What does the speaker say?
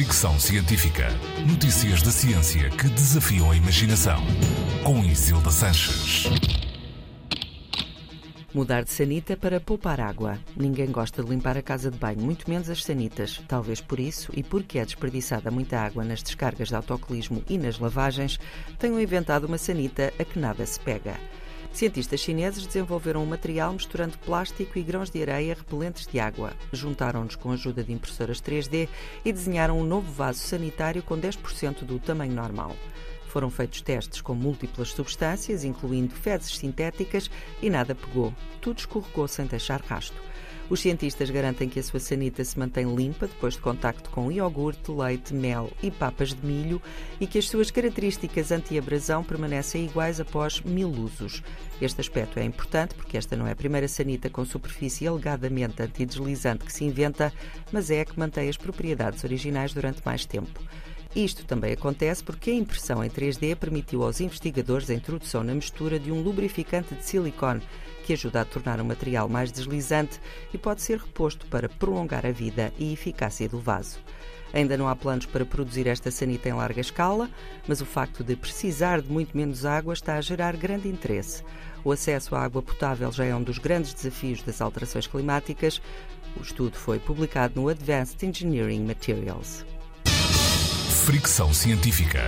Fricção Científica. Notícias da ciência que desafiam a imaginação. Com Isilda Sanches. Mudar de sanita para poupar água. Ninguém gosta de limpar a casa de banho, muito menos as sanitas. Talvez por isso, e porque é desperdiçada muita água nas descargas de autocolismo e nas lavagens, tenham inventado uma sanita a que nada se pega. Cientistas chineses desenvolveram um material misturando plástico e grãos de areia repelentes de água. Juntaram-nos com a ajuda de impressoras 3D e desenharam um novo vaso sanitário com 10% do tamanho normal. Foram feitos testes com múltiplas substâncias, incluindo fezes sintéticas, e nada pegou. Tudo escorregou sem deixar rasto. Os cientistas garantem que a sua sanita se mantém limpa depois de contacto com iogurte, leite, mel e papas de milho e que as suas características anti-abrasão permanecem iguais após mil usos. Este aspecto é importante porque esta não é a primeira sanita com superfície alegadamente antideslizante que se inventa, mas é a que mantém as propriedades originais durante mais tempo. Isto também acontece porque a impressão em 3D permitiu aos investigadores a introdução na mistura de um lubrificante de silicone que ajuda a tornar o material mais deslizante e pode ser reposto para prolongar a vida e eficácia do vaso. Ainda não há planos para produzir esta sanita em larga escala, mas o facto de precisar de muito menos água está a gerar grande interesse. O acesso à água potável já é um dos grandes desafios das alterações climáticas. O estudo foi publicado no Advanced Engineering Materials. Fricção científica.